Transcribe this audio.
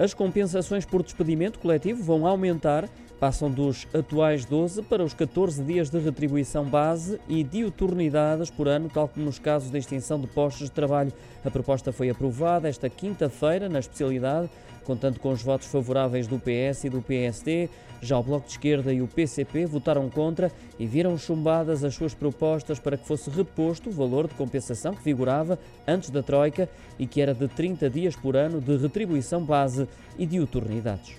As compensações por despedimento coletivo vão aumentar passam dos atuais 12 para os 14 dias de retribuição base e diuturnidades por ano, tal como nos casos de extinção de postos de trabalho. A proposta foi aprovada esta quinta-feira na especialidade, contando com os votos favoráveis do PS e do PSD. Já o Bloco de Esquerda e o PCP votaram contra e viram chumbadas as suas propostas para que fosse reposto o valor de compensação que vigorava antes da Troika e que era de 30 dias por ano de retribuição base e diuturnidades.